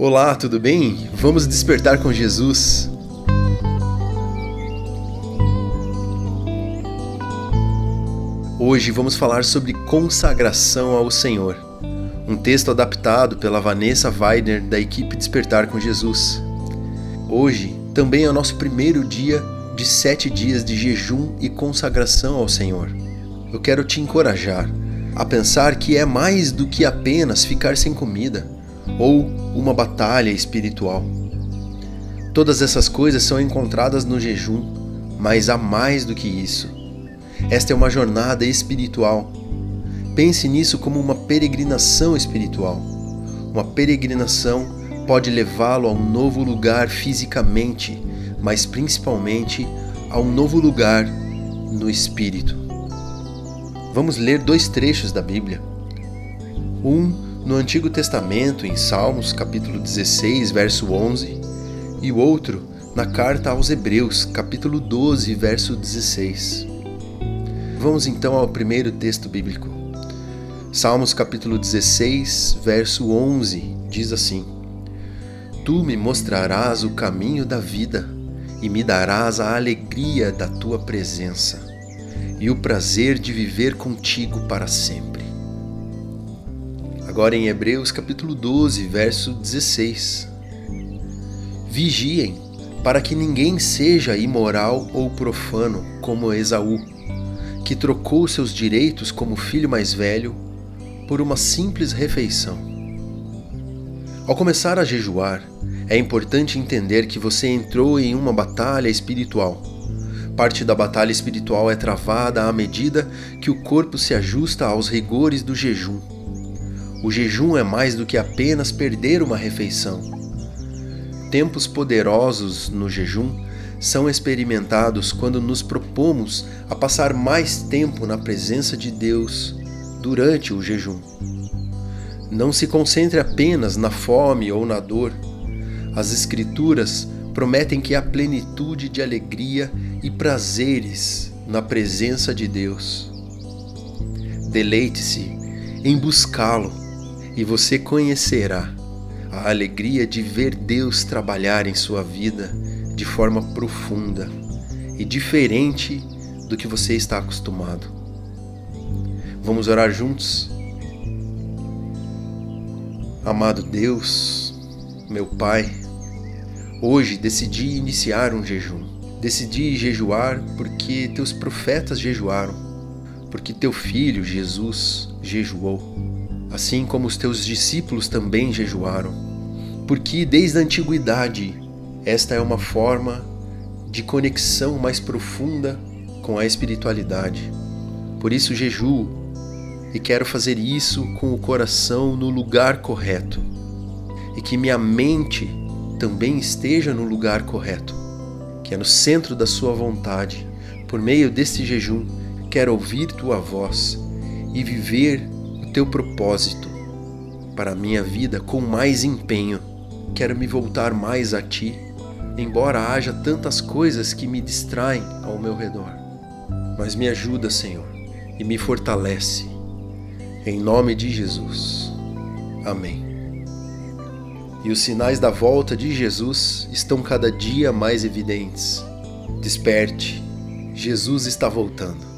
Olá, tudo bem? Vamos despertar com Jesus. Hoje vamos falar sobre consagração ao Senhor, um texto adaptado pela Vanessa Weidner da equipe Despertar com Jesus. Hoje também é o nosso primeiro dia de sete dias de jejum e consagração ao Senhor. Eu quero te encorajar a pensar que é mais do que apenas ficar sem comida ou uma batalha espiritual. Todas essas coisas são encontradas no jejum, mas há mais do que isso. Esta é uma jornada espiritual. Pense nisso como uma peregrinação espiritual. Uma peregrinação pode levá-lo a um novo lugar fisicamente, mas principalmente a um novo lugar no espírito. Vamos ler dois trechos da Bíblia. Um no Antigo Testamento, em Salmos, capítulo 16, verso 11, e o outro na carta aos Hebreus, capítulo 12, verso 16. Vamos então ao primeiro texto bíblico. Salmos capítulo 16, verso 11, diz assim: Tu me mostrarás o caminho da vida e me darás a alegria da tua presença e o prazer de viver contigo para sempre. Agora em Hebreus capítulo 12, verso 16. Vigiem para que ninguém seja imoral ou profano como Esaú, que trocou seus direitos como filho mais velho por uma simples refeição. Ao começar a jejuar, é importante entender que você entrou em uma batalha espiritual. Parte da batalha espiritual é travada à medida que o corpo se ajusta aos rigores do jejum. O jejum é mais do que apenas perder uma refeição. Tempos poderosos no jejum são experimentados quando nos propomos a passar mais tempo na presença de Deus durante o jejum. Não se concentre apenas na fome ou na dor. As Escrituras prometem que há plenitude de alegria e prazeres na presença de Deus. Deleite-se em buscá-lo e você conhecerá a alegria de ver Deus trabalhar em sua vida de forma profunda e diferente do que você está acostumado. Vamos orar juntos? Amado Deus, meu Pai, hoje decidi iniciar um jejum. Decidi jejuar porque teus profetas jejuaram, porque teu filho Jesus jejuou assim como os teus discípulos também jejuaram, porque desde a antiguidade esta é uma forma de conexão mais profunda com a espiritualidade. Por isso jejuo e quero fazer isso com o coração no lugar correto e que minha mente também esteja no lugar correto, que é no centro da Sua vontade. Por meio deste jejum, quero ouvir Tua voz e viver teu propósito para a minha vida com mais empenho. Quero me voltar mais a ti, embora haja tantas coisas que me distraem ao meu redor. Mas me ajuda, Senhor, e me fortalece. Em nome de Jesus. Amém. E os sinais da volta de Jesus estão cada dia mais evidentes. Desperte, Jesus está voltando.